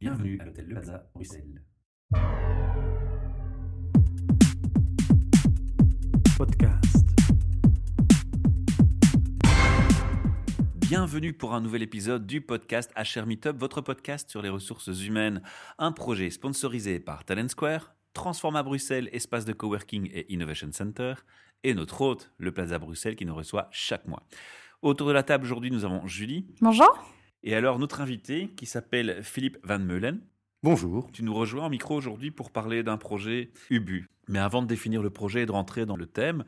Bienvenue à l'hôtel Le Plaza, Bruxelles. Podcast. Bienvenue pour un nouvel épisode du podcast HR Meetup, votre podcast sur les ressources humaines. Un projet sponsorisé par Talent Square, Transforma Bruxelles, espace de coworking et innovation center, et notre hôte, le Plaza Bruxelles, qui nous reçoit chaque mois. Autour de la table aujourd'hui, nous avons Julie. Bonjour. Et alors notre invité qui s'appelle Philippe Van Meulen. Bonjour. Tu nous rejoins en micro aujourd'hui pour parler d'un projet Ubu. Mais avant de définir le projet et de rentrer dans le thème,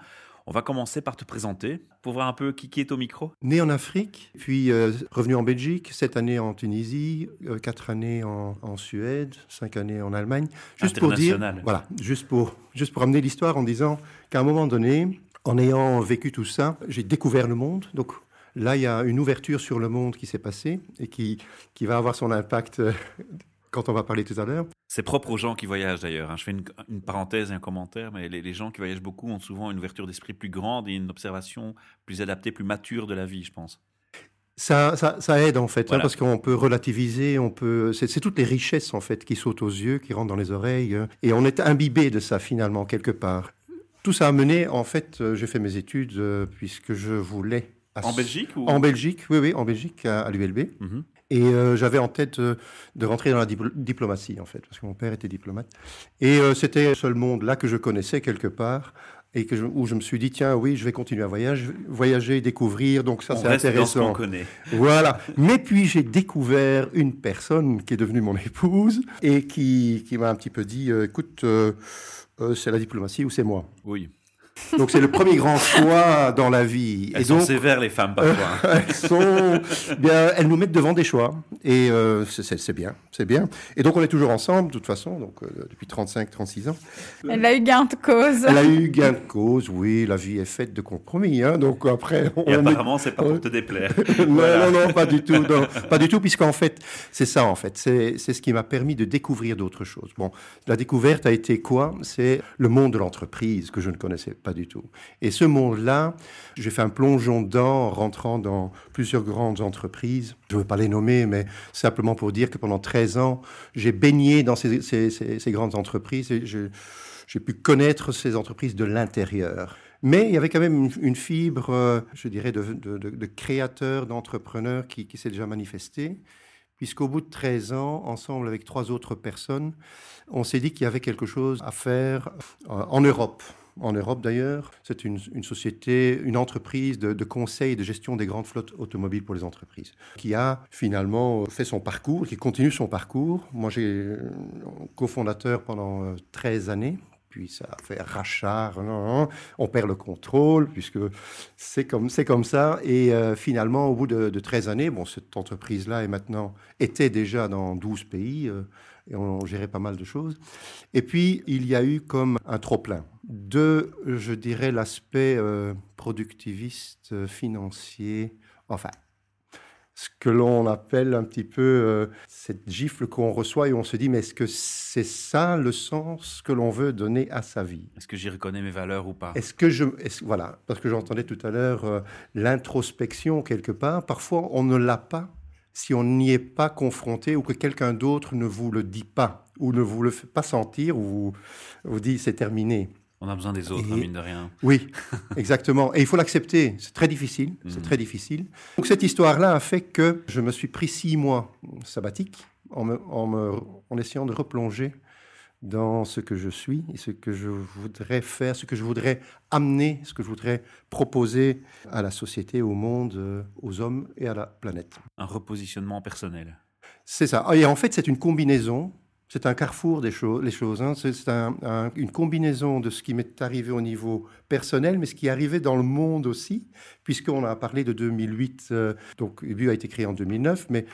on va commencer par te présenter pour voir un peu qui, qui est au micro. Né en Afrique, puis euh, revenu en Belgique, sept années en Tunisie, euh, quatre années en, en Suède, cinq années en Allemagne. Juste pour dire, voilà, juste pour, juste pour amener l'histoire en disant qu'à un moment donné, en ayant vécu tout ça, j'ai découvert le monde. Donc là, il y a une ouverture sur le monde qui s'est passée et qui, qui va avoir son impact euh, quand on va parler tout à l'heure. C'est propre aux gens qui voyagent d'ailleurs. hein. Je fais une, une parenthèse et un commentaire, mais les, les gens qui voyagent beaucoup ont souvent une ouverture d'esprit plus grande et une observation plus adaptée, plus mature de la vie, je pense. Ça, ça, ça aide en fait, hein, parce qu'on peut relativiser, on peut. C'est c'est toutes les richesses en fait qui sautent aux yeux, qui rentrent dans les oreilles, euh, et on est imbibé de ça finalement quelque part. Tout ça a mené, en fait, euh, j'ai fait mes études euh, puisque je voulais. En Belgique ou En Belgique, oui, oui, en Belgique, à, à l'ULB. Mhm. Et euh, j'avais en tête euh, de rentrer dans la diplo- diplomatie, en fait, parce que mon père était diplomate. Et euh, c'était le seul monde là que je connaissais quelque part, et que je- où je me suis dit, tiens, oui, je vais continuer à voyager, voyager découvrir, donc ça c'est reste dans ce intéressant. connaît. Voilà. Mais puis j'ai découvert une personne qui est devenue mon épouse et qui, qui m'a un petit peu dit, euh, écoute, c'est la diplomatie ou c'est moi. Oui. Donc c'est le premier grand choix dans la vie. Elles et sont donc sévères, les femmes, parfois. hein. elles sont, bien, elles nous mettent devant des choix et euh, c'est- bien, c'est bien. Et donc on est toujours ensemble de toute façon, donc euh, depuis 35-36 ans. Elle a eu gain de cause. Elle a eu gain de cause, oui, la vie est faite de compromis, hein, donc après on Et est apparemment, c'est pas pour te déplaire. non, Voilà. non, non, pas du tout. non, pas du tout, puisqu'en fait, c'est ça, en fait. C'est c'est ce qui m'a permis de découvrir d'autres choses. Bon, la découverte a été quoi? C'est le monde de l'entreprise que je ne connaissais pas du tout. Et ce monde-là, j'ai fait un plongeon dedans en rentrant dans plusieurs grandes entreprises. Je ne veux pas les nommer, mais simplement pour dire que pendant 13 ans, j'ai baigné dans ces, grandes entreprises et j'ai pu connaître ces entreprises de l'intérieur. Mais il y avait quand même une, fibre, euh, je dirais, de, de, de- de créateur, d'entrepreneur qui, qui s'est déjà manifestée, puisqu'au bout de 13 ans, ensemble avec trois autres personnes, on s'est dit qu'il y avait quelque chose à faire euh, en Europe. En Europe d'ailleurs, c'est une, société, une entreprise de, conseil de gestion des grandes flottes automobiles pour les entreprises, qui a finalement fait son parcours, qui continue son parcours. Moi, j'ai euh, cofondateur pendant euh, 13 années, puis ça fait rachat, non, non, on perd le contrôle, puisque c'est comme, comme ça. Et euh, finalement, au bout de, de 13 années, bon, cette entreprise-là est maintenant, était déjà dans 12 pays, euh, et on gérait pas mal de choses. Et puis, il y a eu comme un trop-plein de, je dirais, l'aspect euh, productiviste, financier, enfin, ce que l'on appelle un petit peu euh, cette gifle qu'on reçoit et on se dit, mais est-ce que c'est ça le sens que l'on veut donner à sa vie? Est-ce que j'y reconnais mes valeurs ou pas? Est-ce que je. voilà, parce que j'entendais tout à l'heure euh, l'introspection quelque part. Parfois, on ne l'a pas si on n'y est pas confronté ou que quelqu'un d'autre ne vous le dit pas ou ne vous le fait pas sentir ou vous, vous dit c'est terminé. On a besoin des autres, Et- hein, mine de rien. Oui, exactement. Et il faut l'accepter. C'est très difficile. C'est Mhm. très difficile. Donc cette histoire-là a fait que je me suis pris six mois sabbatiques en, me- en, me- en essayant de replonger dans ce que je suis et ce que je voudrais faire, ce que je voudrais amener, ce que je voudrais proposer à la société, au monde, euh, aux hommes et à la planète. Un repositionnement personnel. C'est ça. Et en fait, c'est une combinaison. C'est un carrefour des choses, hein. C'est c'est un- un- une combinaison de ce qui m'est arrivé au niveau personnel, mais ce qui est arrivé dans le monde aussi, puisqu'on a parlé de 2008. euh, donc, UBU a été créé en 2009, mais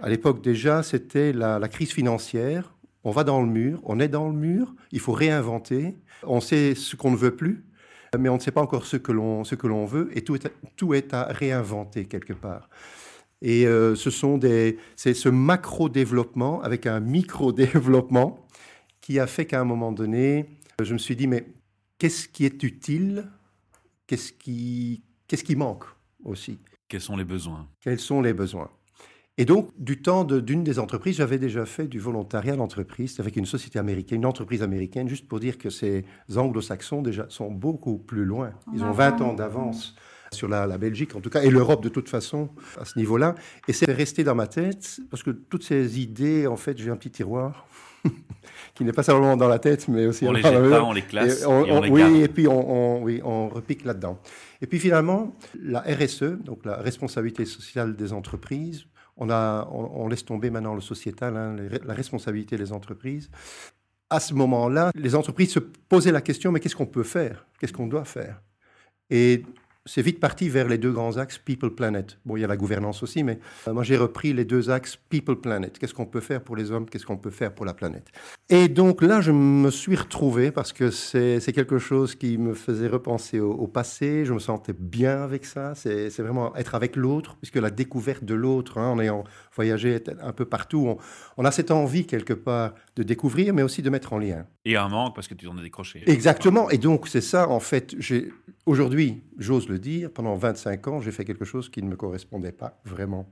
à l'époque déjà, c'était la, crise financière. On va dans le mur, on est dans le mur, il faut réinventer. On sait ce qu'on ne veut plus, mais on ne sait pas encore ce que l'on veut, et tout est à réinventer quelque part. Et euh, ce sont des, c'est ce macro-développement avec un micro-développement qui a fait qu'à un moment donné, je me suis dit, mais qu'est-ce qui est utile? Qu'est-ce qui, qu'est-ce qui manque aussi? Quels sont les besoins? Quels sont les besoins? Et donc, du temps d'une des entreprises, j'avais déjà fait du volontariat d'entreprise avec une société américaine, une entreprise américaine, juste pour dire que ces anglo-saxons déjà sont beaucoup plus loin. Ils ont 20 ans d'avance sur la, la, Belgique, en tout cas, et l'Europe de toute façon, à ce niveau-là. Et c'est resté dans ma tête, parce que toutes ces idées, en fait, j'ai un petit tiroir qui n'est pas seulement dans la tête, mais aussi... On les jette pas, on les classe, et on, les Oui, et puis on, oui, on repique là-dedans. Et puis finalement, la RSE, donc la responsabilité sociale des entreprises, on, a, on, laisse tomber maintenant le sociétal, hein, la responsabilité des entreprises. À ce moment-là, les entreprises se posaient la question, mais qu'est-ce qu'on peut faire? Qu'est-ce qu'on doit faire? Et c'est vite parti vers les deux grands axes People-Planet. Bon, il y a la gouvernance aussi, mais euh, moi j'ai repris les deux axes People-Planet. Qu'est-ce qu'on peut faire pour les hommes? Qu'est-ce qu'on peut faire pour la planète? Et donc là, je me suis retrouvé parce que c'est quelque chose qui me faisait repenser au, passé. Je me sentais bien avec ça. C'est vraiment être avec l'autre, puisque la découverte de l'autre, hein, en ayant voyagé un peu partout, on, on, a cette envie quelque part de découvrir, mais aussi de mettre en lien. Et un manque parce que tu en as décroché. Exactement. Et donc c'est ça, en fait. Aujourd'hui, j'ose dire, pendant 25 ans, j'ai fait quelque chose qui ne me correspondait pas vraiment.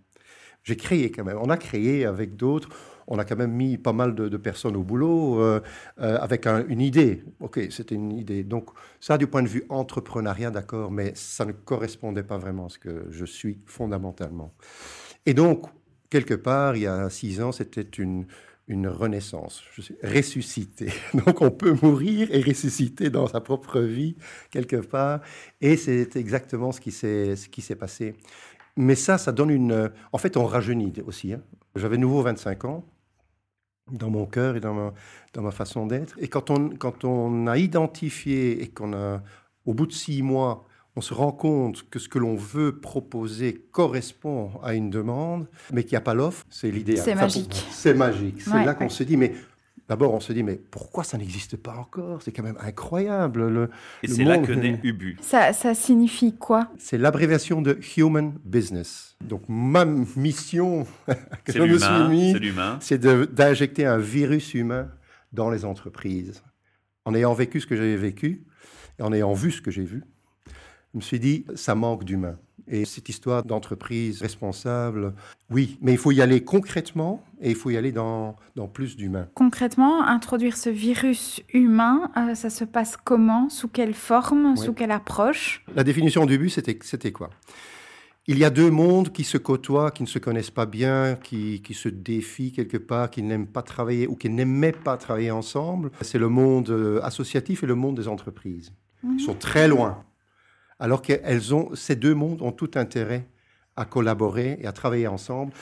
J'ai créé quand même. On a créé avec d'autres. On a quand même mis pas mal de, personnes au boulot euh, euh, avec une idée. OK, c'était une idée. Donc, ça, du point de vue entrepreneuriat, d'accord, mais ça ne correspondait pas vraiment à ce que je suis fondamentalement. Et donc, quelque part, il y a six ans, c'était une, une renaissance. Je ressuscité. Donc on peut mourir et ressusciter dans sa propre vie quelque part. Et c'est exactement ce qui s'est ce qui s'est passé. Mais ça, ça donne une. En fait, on rajeunit aussi. Hein. J'avais nouveau 25 ans dans mon cœur et dans ma, dans ma façon d'être. Et quand on, quand on a identifié et qu'on a, au bout de six mois, on se rend compte que ce que l'on veut proposer correspond à une demande, mais qu'il n'y a pas l'offre, c'est l'idéal. C'est magique. C'est magique. C'est là qu'on se dit, mais D'abord, on se dit, mais pourquoi ça n'existe pas encore? C'est quand même incroyable. Le, Et c'est là que naît Ubu. Ça, ça signifie quoi? C'est l'abréviation de Human Business. Donc, ma mission que je me suis mis, c'est d'injecter un virus humain dans les entreprises. En ayant vécu ce que j'avais vécu, et en ayant vu ce que j'ai vu, je me suis dit, ça manque d'humain. Et cette histoire d'entreprise responsable, oui, mais il faut y aller concrètement et il faut y aller dans, dans plus d'humain. Concrètement, introduire ce virus humain, euh, ça se passe comment? Sous quelle forme? Sous quelle approche? La définition du but, c'était quoi? Il y a deux mondes qui se côtoient, qui ne se connaissent pas bien, qui, qui se défient quelque part, qui n'aiment pas travailler ou qui n'aimaient pas travailler ensemble. C'est le monde euh, associatif et le monde des entreprises. Ils sont très loin alors que ont, ces deux mondes ont tout intérêt à collaborer et à travailler ensemble.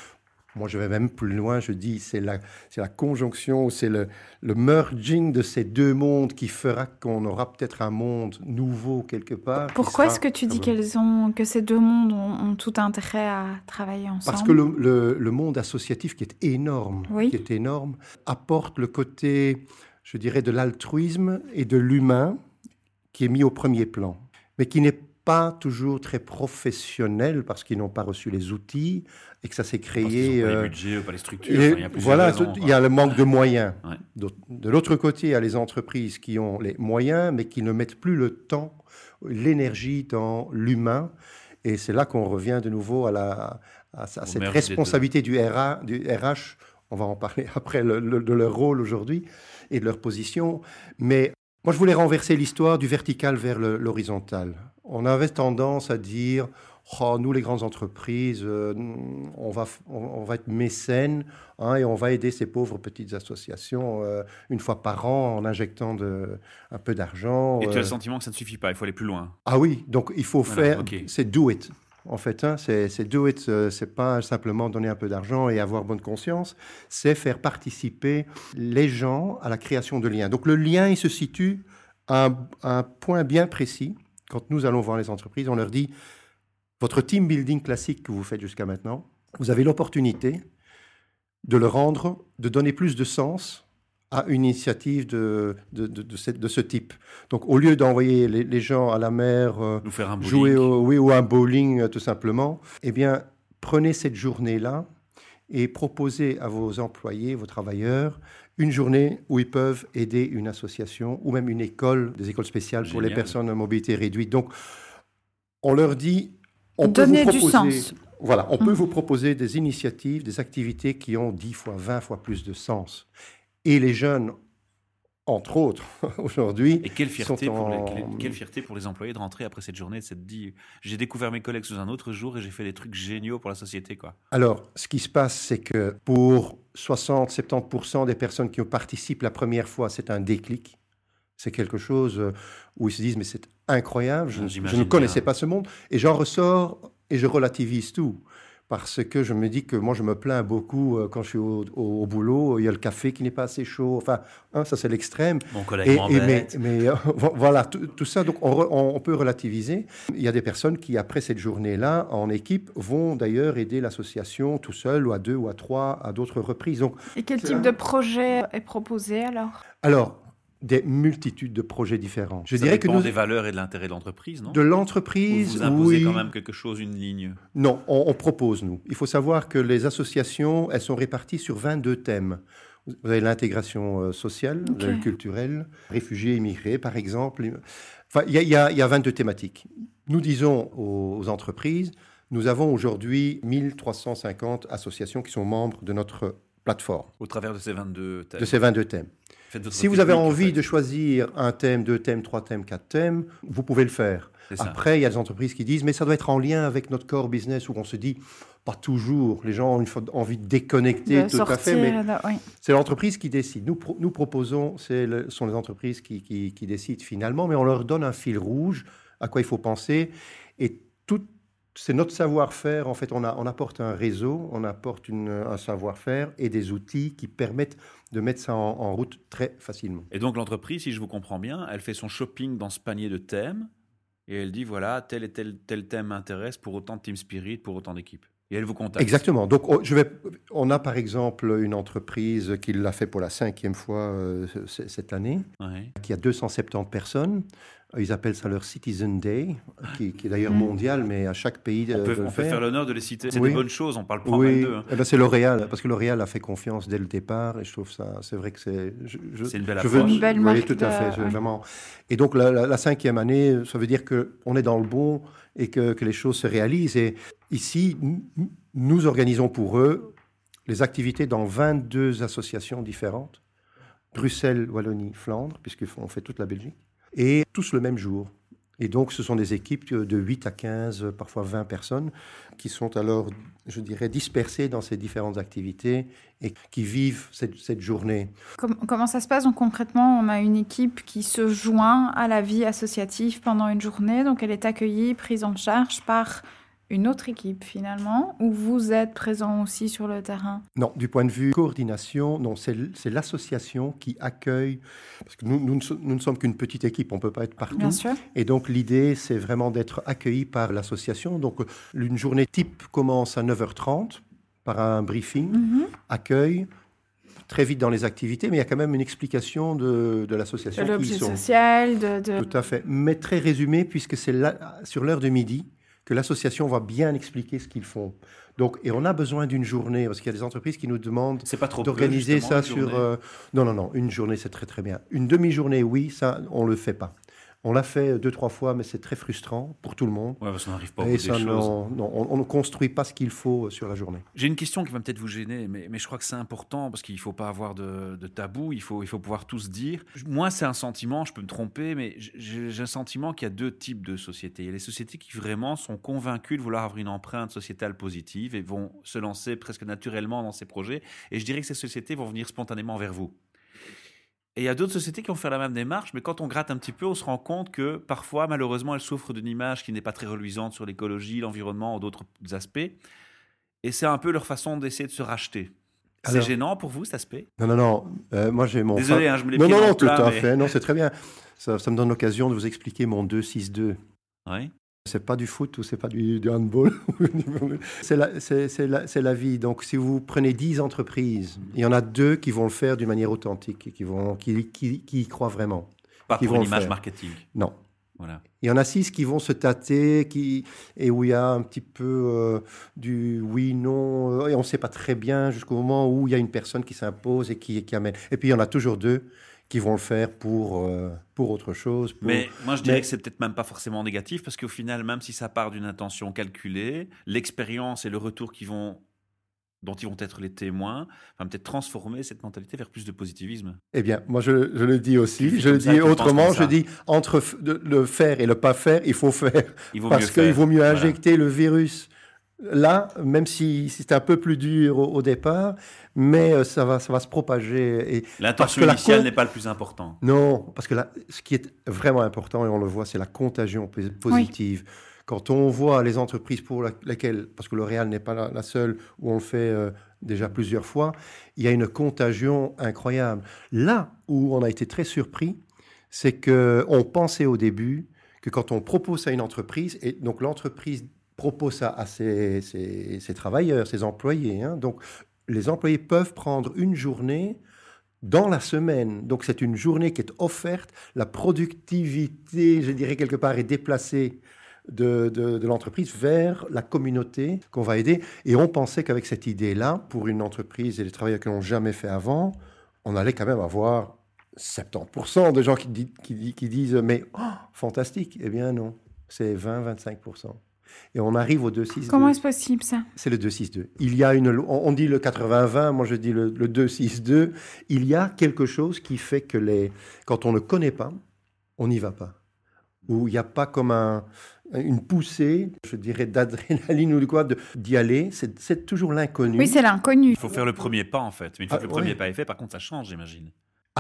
Moi, je vais même plus loin, je dis c'est la, c'est la conjonction, c'est le, le merging de ces deux mondes qui fera qu'on aura peut-être un monde nouveau quelque part. Pourquoi est-ce que tu dis qu'elles ont, que ces deux mondes ont, tout intérêt à travailler ensemble? Parce que le, le, monde associatif, qui est énorme, qui est énorme, apporte le côté, je dirais, de l'altruisme et de l'humain qui est mis au premier plan, mais qui n'est pas toujours très professionnels parce qu'ils n'ont pas reçu les outils et que ça s'est créé. Pas les euh, budgets, pas les structures. il y a voilà, il y a le manque de moyens. De, l'autre côté, il y a les entreprises qui ont les moyens, mais qui ne mettent plus le temps, l'énergie dans l'humain. Et c'est là qu'on revient de nouveau à, la, à, cette responsabilité du, RA, du RH. On va en parler après de leur rôle aujourd'hui et de leur position. Mais moi, je voulais renverser l'histoire du vertical vers l'horizontal on avait tendance à dire oh, nous, les grandes entreprises, euh, on, va, on, va être mécènes hein, et on va aider ces pauvres petites associations euh, une fois par an en injectant de, un peu d'argent. Et tu as le euh. sentiment que ça ne suffit pas, il faut aller plus loin. Ah oui, donc il faut faire, c'est do it. En fait, hein, c'est do it, c'est pas simplement donner un peu d'argent et avoir bonne conscience, c'est faire participer les gens à la création de liens. Donc le lien, il se situe à un point bien précis quand nous allons voir les entreprises, on leur dit, votre team building classique que vous faites jusqu'à maintenant, vous avez l'opportunité de le rendre, de donner plus de sens à une initiative de, de, de, ce, type. Donc, au lieu d'envoyer les, gens à la mer, euh, faire un jouer au, oui, ou un bowling euh, tout simplement, eh bien, prenez cette journée-là et proposez à vos employés, vos travailleurs, une journée où ils peuvent aider une association ou même une école, des écoles spéciales pour les personnes à mobilité réduite. Donc, on leur dit, on peut vous proposer, Voilà, on peut vous proposer des initiatives, des activités qui ont 10 fois, 20 fois plus de sens. Et les jeunes, entre autres, aujourd'hui. Et quelle fierté, pour les, quelle fierté pour les employés de rentrer après cette journée, de s'être dit j'ai découvert mes collègues sous un autre jour et j'ai fait des trucs géniaux pour la société. quoi. Alors, ce qui se passe, c'est que pour 60-70% des personnes qui participent la première fois, c'est un déclic. C'est quelque chose euh, où ils se disent mais c'est incroyable, je, je ne connaissais pas ce monde. Et j'en ressors et je relativise tout parce que je me dis que moi, je me plains beaucoup euh, quand je suis au, boulot. Il y a le café qui n'est pas assez chaud. Enfin, hein, ça, c'est l'extrême. Mon collègue et, mais, mais euh, voilà, tout, ça, donc on, peut relativiser. Il y a des personnes qui, après cette journée-là, en équipe, vont d'ailleurs aider l'association tout seul ou à deux ou à trois à d'autres reprises. Donc, et quel type de projet est proposé alors? Alors, des multitudes de projets différents. Je dirais que nous des valeurs et de l'intérêt de l'entreprise, non? De l'entreprise, vous imposez quand même quelque chose, une ligne. Non, on, propose nous. Il faut savoir que les associations, elles sont réparties sur 22 thèmes. Vous avez l'intégration euh, sociale, culturelle, réfugiés, immigrés, par exemple. Enfin, il y, a 22 thématiques. Nous disons aux, entreprises, nous avons aujourd'hui 1350 associations qui sont membres de notre plateforme. Au travers de ces 22 thèmes. De ces 22 thèmes. Si vous avez envie de choisir un thème, deux thèmes, trois thèmes, quatre thèmes, vous pouvez le faire. Après, il y a des entreprises qui disent, mais ça doit être en lien avec notre core business, où on se dit, pas toujours. Les gens ont envie de déconnecter tout à fait, mais c'est l'entreprise qui décide. Nous, nous proposons, ce sont les entreprises qui, qui, décident finalement, mais on leur donne un fil rouge à quoi il faut penser. Et c'est notre savoir-faire. En fait, on, a, on apporte un réseau, on apporte une, un savoir-faire et des outils qui permettent de mettre ça en, route très facilement. Et donc l'entreprise, si je vous comprends bien, elle fait son shopping dans ce panier de thèmes et elle dit voilà, tel et tel, tel thème m'intéresse pour autant de Team Spirit, pour autant d'équipes. Et elle vous contacte. Exactement. Donc, oh, je vais, on a par exemple une entreprise qui l'a fait pour la cinquième fois euh, cette année, qui a 270 personnes. Ils appellent ça leur Citizen Day, qui, est d'ailleurs mm. mondial, mais à chaque pays. On peut, on faire, l'honneur de les citer. C'est des bonnes choses, on parle pas oui. d'eux. Hein. Eh ben, c'est L'Oréal, parce que L'Oréal a fait confiance dès le départ, et je trouve ça, c'est vrai que c'est. C'est une belle approche. une belle marque. Oui, tout à fait, vraiment. Et donc la, cinquième année, ça veut dire qu'on est dans le bon et que, que les choses se réalisent. Et ici, nous organisons pour eux les activités dans 22 associations différentes. Bruxelles, Wallonie, Flandre, puisqu'on fait toute la Belgique et tous le même jour. Et donc, ce sont des équipes de 8 à 15, parfois 20 personnes, qui sont alors, je dirais, dispersées dans ces différentes activités et qui vivent cette, journée. Comment ça se passe? Donc, concrètement On a une équipe qui se joint à la vie associative pendant une journée, donc elle est accueillie, prise en charge par une autre équipe finalement, où vous êtes présent aussi sur le terrain? Non, du point de vue coordination, non, c'est l'association qui accueille, parce que nous, nous, ne sommes qu'une petite équipe, on ne peut pas être partout. Bien sûr. Et donc l'idée, c'est vraiment d'être accueilli par l'association. Donc une journée type commence à 9h30 par un briefing, mhm. accueil, très vite dans les activités, mais il y a quand même une explication de, de l'association. De l'objet social, de, de, Tout à fait, mais très résumé, puisque c'est sur l'heure de midi que l'association va bien expliquer ce qu'ils font. Donc, et on a besoin d'une journée, parce qu'il y a des entreprises qui nous demandent d'organiser ça sur... Euh, non, non, non, une journée, c'est très très bien. Une demi-journée, oui, ça, on ne le fait pas. On l'a fait deux, trois fois, mais c'est très frustrant pour tout le monde. Ouais, parce qu'on n'arrive pas à des choses. Non, on, ne construit pas ce qu'il faut sur la journée. J'ai une question qui va peut-être vous gêner, mais, mais je crois que c'est important parce qu'il ne faut pas avoir de, tabou, il faut, il faut pouvoir tous dire. Moi, c'est un sentiment, je peux me tromper, mais j'ai un sentiment qu'il y a deux types de sociétés. Il y a les sociétés qui vraiment sont convaincues de vouloir avoir une empreinte sociétale positive et vont se lancer presque naturellement dans ces projets. Et je dirais que ces sociétés vont venir spontanément vers vous. Et il y a d'autres sociétés qui ont fait la même démarche, mais quand on gratte un petit peu, on se rend compte que parfois, malheureusement, elles souffrent d'une image qui n'est pas très reluisante sur l'écologie, l'environnement ou d'autres aspects. Et c'est un peu leur façon d'essayer de se racheter. C'est gênant pour vous cet aspect? Non, non, non. Euh, moi, j'ai mon. Désolé, hein, je me l'ai Non, non, non, tout à fait. Non, c'est très bien. Ça, ça me donne l'occasion de vous expliquer mon 2-6-2. Oui. C'est pas du foot ou c'est pas du, handball. c'est la, la, vie. Donc, si vous prenez 10 entreprises, il y en a deux qui vont le faire d'une manière authentique, qui, vont, qui, qui, qui y croient vraiment. Pas qui pour une image marketing. Non. Voilà. Il y en a six qui vont se tâter, qui, et où il y a un petit peu euh, du oui, non, euh, et on ne sait pas très bien jusqu'au moment où il y a une personne qui s'impose et qui, qui amène. Et puis il y en a toujours deux qui vont le faire pour, euh, pour autre chose. pour- Mais moi, je dirais Mais- que c'est peut-être même pas forcément négatif parce qu'au final, même si ça part d'une intention calculée, l'expérience et le retour qui vont, dont ils vont être les témoins, va peut-être transformer cette mentalité vers plus de positivisme. Eh bien, moi, je, je le dis aussi. Je le dis autrement. Je dis entre le faire et le pas faire, il faut faire. Il vaut parce qu'il vaut mieux Voilà. injecter le virus là, même si, si c'est un peu plus dur au, au départ, mais euh, ça va, ça va se propager. Et L'intention initiale n'est pas le plus important. Non, parce que là, ce qui est vraiment important, et on le voit, c'est la contagion pos- positive. Quand on voit les entreprises pour la- lesquelles, parce que L'Oréal n'est pas la, la seule où on le fait euh, déjà plusieurs fois, il y a une contagion incroyable. Là où on a été très surpris, c'est que on pensait au début que quand on propose à une entreprise, et donc l'entreprise propose ça à ses, travailleurs, ses employés, hein, donc les employés peuvent prendre une journée dans la semaine. Donc c'est une journée qui est offerte. La productivité, je dirais quelque part, est déplacée de, l'entreprise vers la communauté qu'on va aider. Et on pensait qu'avec cette idée-là, pour une entreprise et les travailleurs qui n'ont jamais fait avant, on allait quand même avoir 70% de gens qui, di- qui qui disent mais oh, fantastique. Eh bien non, c'est 20-25%. Et on arrive au 2-6-2. Comment est-ce possible ça? C'est le 2-6-2. Il y a une, on dit le 80-20, moi je dis le, le 2-6-2. Il y a quelque chose qui fait que les, quand on ne connaît pas, on n'y va pas. Ou il n'y a pas comme un, une poussée, je dirais, d'adrénaline ou de quoi, de- d'y aller. C'est c'est toujours l'inconnu. Oui, c'est l'inconnu. Il faut faire le premier pas en fait. Mais une fois Ah, que le premier ouais. pas est fait, par contre, ça change, j'imagine.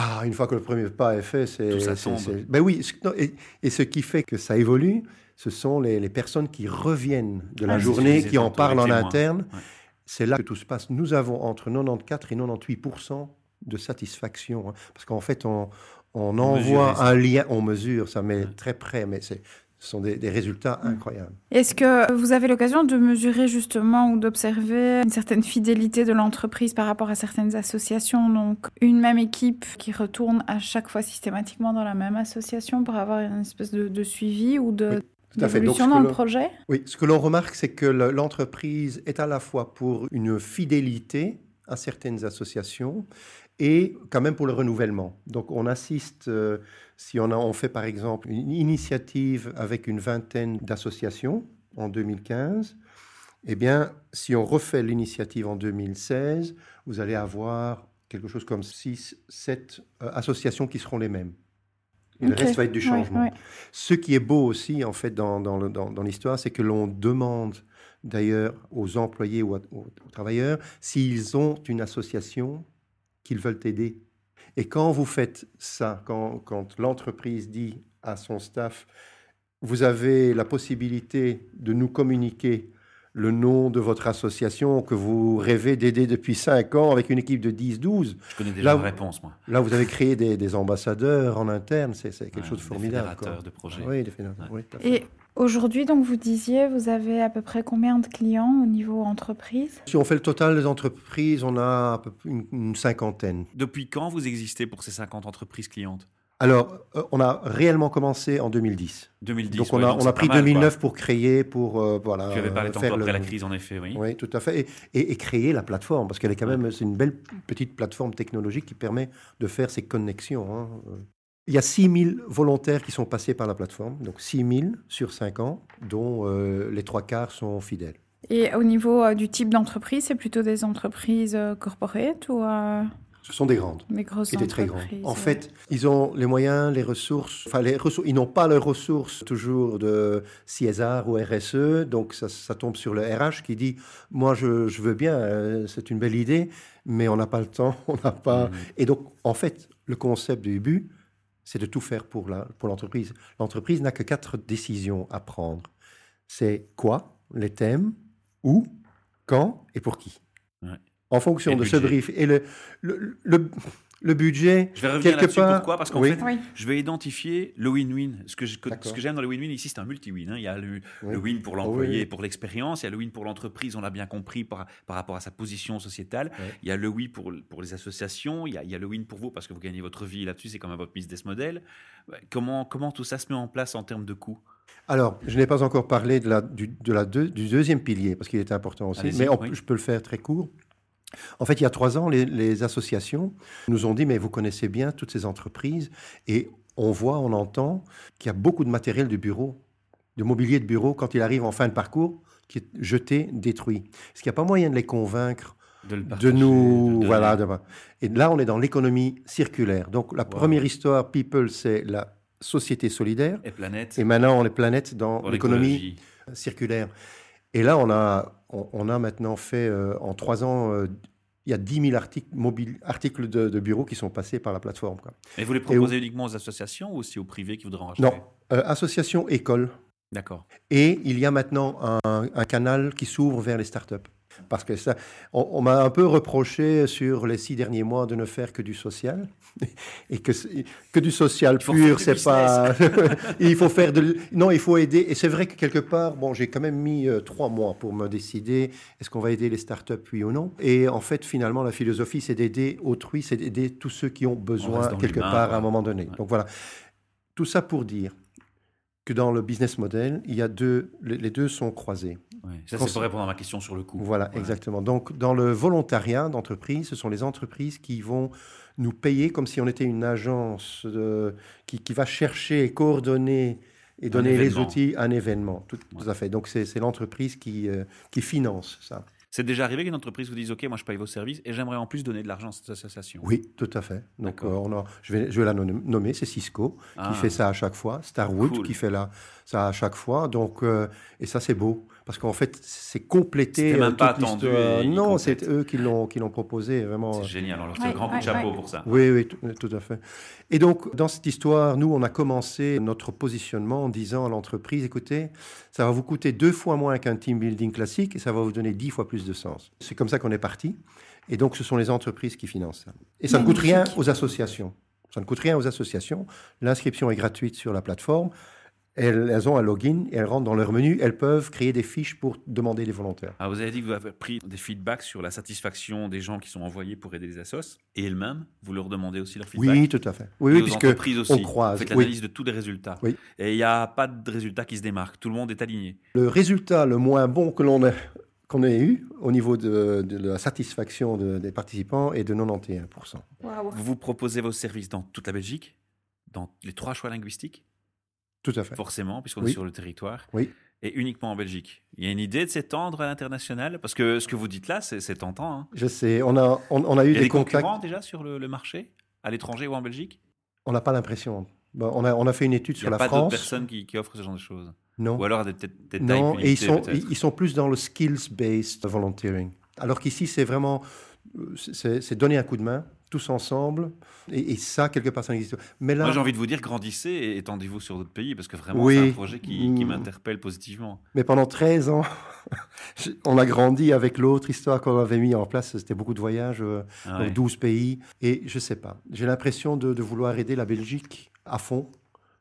Ah, une fois que le premier pas est fait, c'est. Tout ça tombe. Ben oui, non, et, et ce qui fait que ça évolue, ce sont les, les personnes qui reviennent de la Ah, journée, qui en parlent en interne. Ouais. C'est là que tout se passe. Nous avons entre 94 et 98% de satisfaction. hein, parce qu'en fait, on, envoie un lien, on mesure, ça met Ouais. très près, mais c'est- ce sont des, des résultats Mm. incroyables. Est-ce que vous avez l'occasion de mesurer justement ou d'observer une certaine fidélité de l'entreprise par rapport à certaines associations? Donc, une même équipe qui retourne à chaque fois systématiquement dans la même association pour avoir une espèce de, de suivi ou de Tout à fait. Donc, d'évolution ce que dans le projet? Oui, ce que l'on remarque, c'est que le- l'entreprise est à la fois pour une fidélité à certaines associations et quand même pour le renouvellement. Donc on assiste, euh, si on, a, on fait par exemple une initiative avec une vingtaine d'associations en 2015, eh bien si on refait l'initiative en 2016, vous allez avoir quelque chose comme 6, 7 associations qui seront les mêmes. Et le reste va être du changement. ouais. Ce qui est beau aussi, en fait, dans, dans le- dans- dans l'histoire, c'est que l'on demande d'ailleurs aux employés ou à- aux, aux travailleurs s'ils ont une association qu'ils veulent aider. Et quand vous faites ça, quand, quand l'entreprise dit à son staff, vous avez la possibilité de nous communiquer le nom de votre association que vous rêvez d'aider depuis 5 ans avec une équipe de 10-12, Je connais déjà Là, la vous- réponse, moi. là vous avez créé des, des ambassadeurs en interne, c'est quelque Ouais, chose de des formidable. quoi. fédérateurs de projets. Oui, des fédérateurs, oui, tout à fait. Et aujourd'hui, donc vous disiez, vous avez à peu près combien de clients au niveau entreprise? Si on fait le total des entreprises, on a une, une cinquantaine. Depuis quand vous existez pour ces 50 entreprises clientes? Alors, euh, on a réellement commencé en 2010. 2010. donc, on ouais, a, donc on a pris mal, 2009 pour créer, pour euh, voilà. Tu avais parlé euh, tantôt après le- la crise, en effet, oui. Oui, tout à fait. Et, et- et créer la plateforme, parce qu'elle est quand même, c'est une belle petite plateforme technologique qui permet de faire ces connexions. hein. Il y a 6000 volontaires qui sont passés par la plateforme, donc 6000 sur 5 ans, dont euh, les trois quarts sont fidèles. Et au niveau euh, du type d'entreprise, c'est plutôt des entreprises euh, corporate ou euh, Ce sont des grandes. des grosses qui étaient très grands. entreprises En fait, ils ont les moyens, les ressources. Enfin, les ressources, ils n'ont pas les ressources toujours de CSR ou RSE, donc ça, ça tombe sur le RH qui dit moi je, je veux bien, euh, c'est une belle idée, mais on n'a pas le temps, on n'a pas. Mhm. Et donc, en fait, le concept du but, c'est de tout faire pour la pour l'entreprise. L'entreprise n'a que quatre décisions à prendre. C'est quoi, les thèmes, où, quand et pour qui? Ouais. En fonction Et de ce brief et le le, le, le budget. Je vais revenir Quelque là-dessus. part- Pourquoi? Parce qu'en Oui. fait, Oui. je vais identifier le win-win. Ce que, j'aime dans le win-win ici, c'est un multi-win. hein. Il y a le, Oui. le win pour l'employé pour l'expérience. Il y a le win pour l'entreprise, on l'a bien compris, par, par rapport à sa position sociétale. Il y a le win pour, pour les associations. Il y, a, il y a le win pour vous parce que vous gagnez votre vie là-dessus. C'est quand même votre business model. Comment, comment tout ça se met en place en termes de coûts? Alors, je n'ai pas encore parlé de la, du, de la deux- du deuxième pilier, parce qu'il est important aussi, mais on- oui. je peux le faire très court. En fait, il y a trois ans, les, les associations nous ont dit, mais vous connaissez bien toutes ces entreprises, et on voit, on entend qu'il y a beaucoup de matériel de bureau, de mobilier de bureau, quand il arrive en fin de parcours, qui est jeté, détruit. Est-ce qu'il n'y a pas moyen de les convaincre De, le de partager, nous, de voilà. de- Et là, on est dans l'économie circulaire. Donc, la première histoire, People, c'est la société solidaire. Et planète. Et maintenant, on est planète dans l'économie circulaire. Et là, on a, on, on a maintenant fait, euh, en trois ans, euh, il y a 10 000 articles, mobiles, articles de, de bureau qui sont passés par la plateforme. quoi. Et vous les proposez uniquement aux associations ou aussi aux privés qui voudraient en racheter Non, euh, association, école. D'accord. Et il y a maintenant un, un canal qui s'ouvre vers les startups. Parce que ça, on, on m'a un peu reproché sur les six derniers mois de ne faire que du social. Et que, que du social pur, c'est pas. il faut faire de. Non, il faut aider. Et c'est vrai que quelque part, bon, j'ai quand même mis euh, trois mois pour me décider est-ce qu'on va aider les startups, oui ou non. Et en fait, finalement, la philosophie, c'est d'aider autrui, c'est d'aider tous ceux qui ont besoin quelque part à un moment donné. Ouais. Donc voilà. Tout ça pour dire que dans le business model, il y a deux, les deux sont croisés. Ouais. Ça, c'est pour répondre à ma question sur le coût. Voilà, exactement. Donc, dans le volontariat d'entreprise, ce sont les entreprises qui vont nous payer comme si on était une agence de- qui, qui va chercher et coordonner et donner les outils à un événement. Tout, à fait. Donc, c'est l'entreprise qui, euh, qui finance ça. C'est déjà arrivé qu'une entreprise vous dise OK, moi je paye vos services et j'aimerais en plus donner de l'argent à cette association. Oui, tout à fait. Donc, D'accord. euh, on a, je, vais, je vais la nom- nommer, c'est Cisco Ah. qui fait ça à chaque fois, Starwood Cool. qui fait là, ça à chaque fois. Donc, euh, et ça, c'est beau parce qu'en fait, c'est complété. C'était même pas attendu Non, c'est eux qui l'ont qui l'ont proposé, vraiment. C'est euh, génial. On leur tire Ouais, un grand coup de ouais, chapeau ouais. pour ça. Oui, oui, tout, tout à fait. Et donc, dans cette histoire, nous, on a commencé notre positionnement en disant à l'entreprise, écoutez, ça va vous coûter deux fois moins qu'un team building classique et ça va vous donner dix fois plus de sens. C'est comme ça qu'on est parti. Et donc, ce sont les entreprises qui financent ça. Et ça ne coûte rien aux associations. Ça ne coûte rien aux associations. L'inscription est gratuite sur la plateforme. Elles, elles ont un login et elles rentrent dans leur menu. Elles peuvent créer des fiches pour demander des volontaires. Ah, vous avez dit que vous avez pris des feedbacks sur la satisfaction des gens qui sont envoyés pour aider les assos et elles-mêmes, vous leur demandez aussi leur feedback? Oui, tout à fait. Oui, Et oui aux puisque entreprises aussi. on croise. Vous faites Oui. l'analyse de tous les résultats. Oui. Et il n'y a pas de résultat qui se démarque. Tout le monde est aligné. Le résultat le moins bon que l'on ait, qu'on ait eu au niveau de, de la satisfaction de- des participants est de 91%. Waouh. Vous vous proposez vos services dans toute la Belgique, dans les trois choix linguistiques, Tout à fait. forcément, puisqu'on Oui. est sur le territoire. Oui. Et uniquement en Belgique. Il y a une idée de s'étendre à l'international? Parce que ce que vous dites là, c'est tentant. hein. Je sais, on a, on, on a eu Il y a des des contacts. concurrents déjà sur le, le marché, à l'étranger ou en Belgique? On n'a pas l'impression. Bon, on, a, on a fait une étude Il sur n'y a la pas d'autres France. personnes qui, qui offrent ce genre de choses? Non. Ou alors des, tailles Non, et ils sont, peut-être? ils, sont plus dans le skills-based volunteering. Alors qu'ici, c'est vraiment, euh, c'est donner un coup de main, tous ensemble, et, et ça, quelque part, ça n'existe pas. Mais là, Moi, j'ai envie de vous dire, grandissez et étendez-vous sur d'autres pays, parce que vraiment, Oui. c'est un projet qui, qui Mm. m'interpelle positivement. mais pendant 13 ans, on a grandi avec l'autre histoire qu'on avait mis en place, c'était beaucoup de voyages, euh, Ah. 12 pays, et je sais pas, j'ai l'impression de, de vouloir aider la Belgique à fond,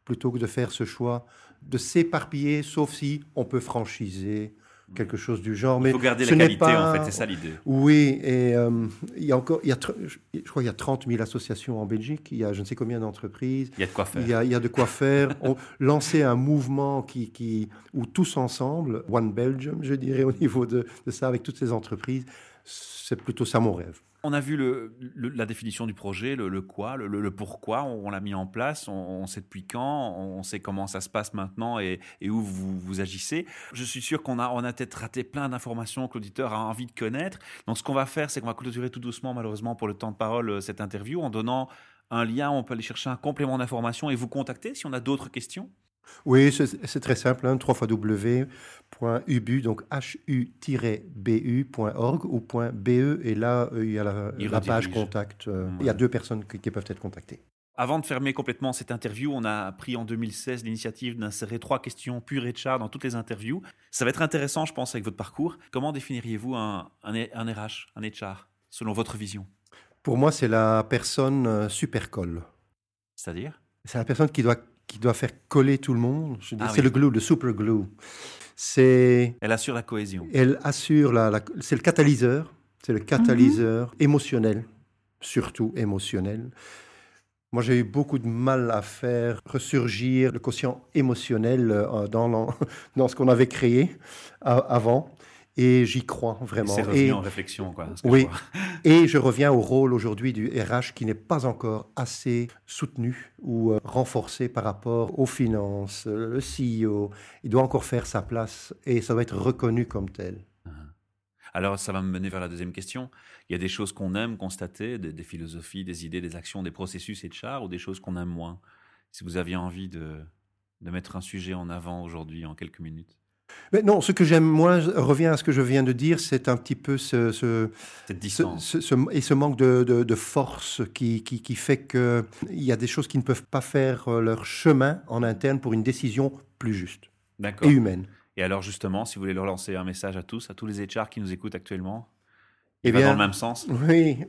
plutôt que de faire ce choix de s'éparpiller, sauf si on peut franchiser quelque chose du genre. Mais Il faut garder ce la qualité, pas- en fait, c'est ça l'idée. Oui, et euh, il y a encore, il y a, je je crois qu'il y a 30 000 associations en Belgique, il y a je ne sais combien d'entreprises, Il y a de quoi faire. il y a, il y a de quoi faire. On, lancer un mouvement qui, qui, où tous ensemble, One Belgium, je dirais, au niveau de, de ça, avec toutes ces entreprises, c'est plutôt ça mon rêve. On a vu la définition du projet, le, quoi, le, pourquoi, on, l'a mis en place, on, sait depuis quand, on sait comment ça se passe maintenant et, où vous, agissez. Je suis sûr qu'on a, on a peut-être raté plein d'informations que l'auditeur a envie de connaître. Donc ce qu'on va faire, c'est qu'on va clôturer tout doucement, malheureusement, pour le temps de parole, euh, cette interview, en donnant un lien où on peut aller chercher un complément d'information et vous contacter si on a d'autres questions. Oui, c'est très simple, hein, www.ubu, donc hu-bu.org ou .be, et là, euh, il y a la, page contact. euh, Ouais. Il y a deux personnes qui, qui peuvent être contactées. Avant de fermer complètement cette interview, on a pris en 2016 l'initiative d'insérer trois questions pure HR dans toutes les interviews. Ça va être intéressant, je pense, avec votre parcours. Comment définiriez-vous un, un, un RH, un HR, selon votre vision? Pour moi, c'est la personne euh, super colle. C'est-à-dire? C'est la personne qui doit, qui doit faire coller tout le monde. Je dis, Ah c'est oui. le glue, le super glue. C'est, Elle assure la cohésion. elle assure la, la- c'est le catalyseur. C'est le catalyseur émotionnel, surtout émotionnel. Moi, j'ai eu beaucoup de mal à faire ressurgir le quotient émotionnel euh, dans, dans ce qu'on avait créé avant. Et j'y crois vraiment. C'est revenu en réflexion, quoi. Oui. Et je reviens au rôle aujourd'hui du RH qui n'est pas encore assez soutenu ou euh, renforcé par rapport aux finances. Le CEO, il doit encore faire sa place et ça doit être reconnu comme tel. Uh-huh. Alors, ça va me mener vers la deuxième question. Il y a des choses qu'on aime constater, des, philosophies, des idées, des actions, des processus et de chars, ou des choses qu'on aime moins? Si vous aviez envie de, de mettre un sujet en avant aujourd'hui en quelques minutes. Mais non, ce que j'aime moins revient à ce que je viens de dire, c'est un petit peu ce, ce cette distance et ce manque de, de, force qui, qui, qui fait qu'il y a des choses qui ne peuvent pas faire euh, leur chemin en interne pour une décision plus juste et humaine. Et alors justement, si vous voulez leur lancer un message à tous, à tous les HR qui nous écoutent actuellement, et eh bien, dans le même sens. Oui,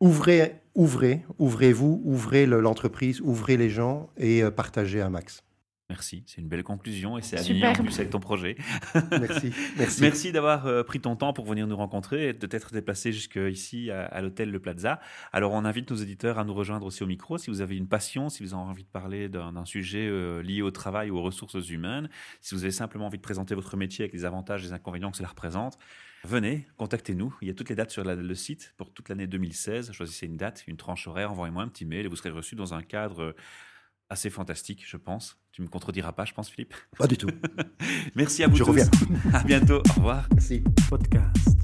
ouvrez, ouvrez, ouvrez-vous, ouvrez l'entreprise, ouvrez les gens et euh, partagez un max. Merci, c'est une belle conclusion et c'est aligné en plus avec ton projet. Merci. Merci, merci d'avoir euh, pris ton temps pour venir nous rencontrer et de t'être déplacé jusqu'ici à, à l'hôtel Le Plaza. Alors on invite nos éditeurs à nous rejoindre aussi au micro si vous avez une passion, si vous avez envie de parler d'un sujet euh, lié au travail ou aux ressources humaines, si vous avez simplement envie de présenter votre métier avec les avantages et les inconvénients que cela représente. Venez, contactez-nous. Il y a toutes les dates sur le site pour toute l'année 2016. Choisissez une date, une tranche horaire, envoyez-moi un petit mail et vous serez reçu dans un cadre assez fantastique, je pense. Tu me contrediras pas, je pense, Philippe Pas du tout. Merci à vous je tous. reviens. À bientôt. Au revoir. Merci. Podcast.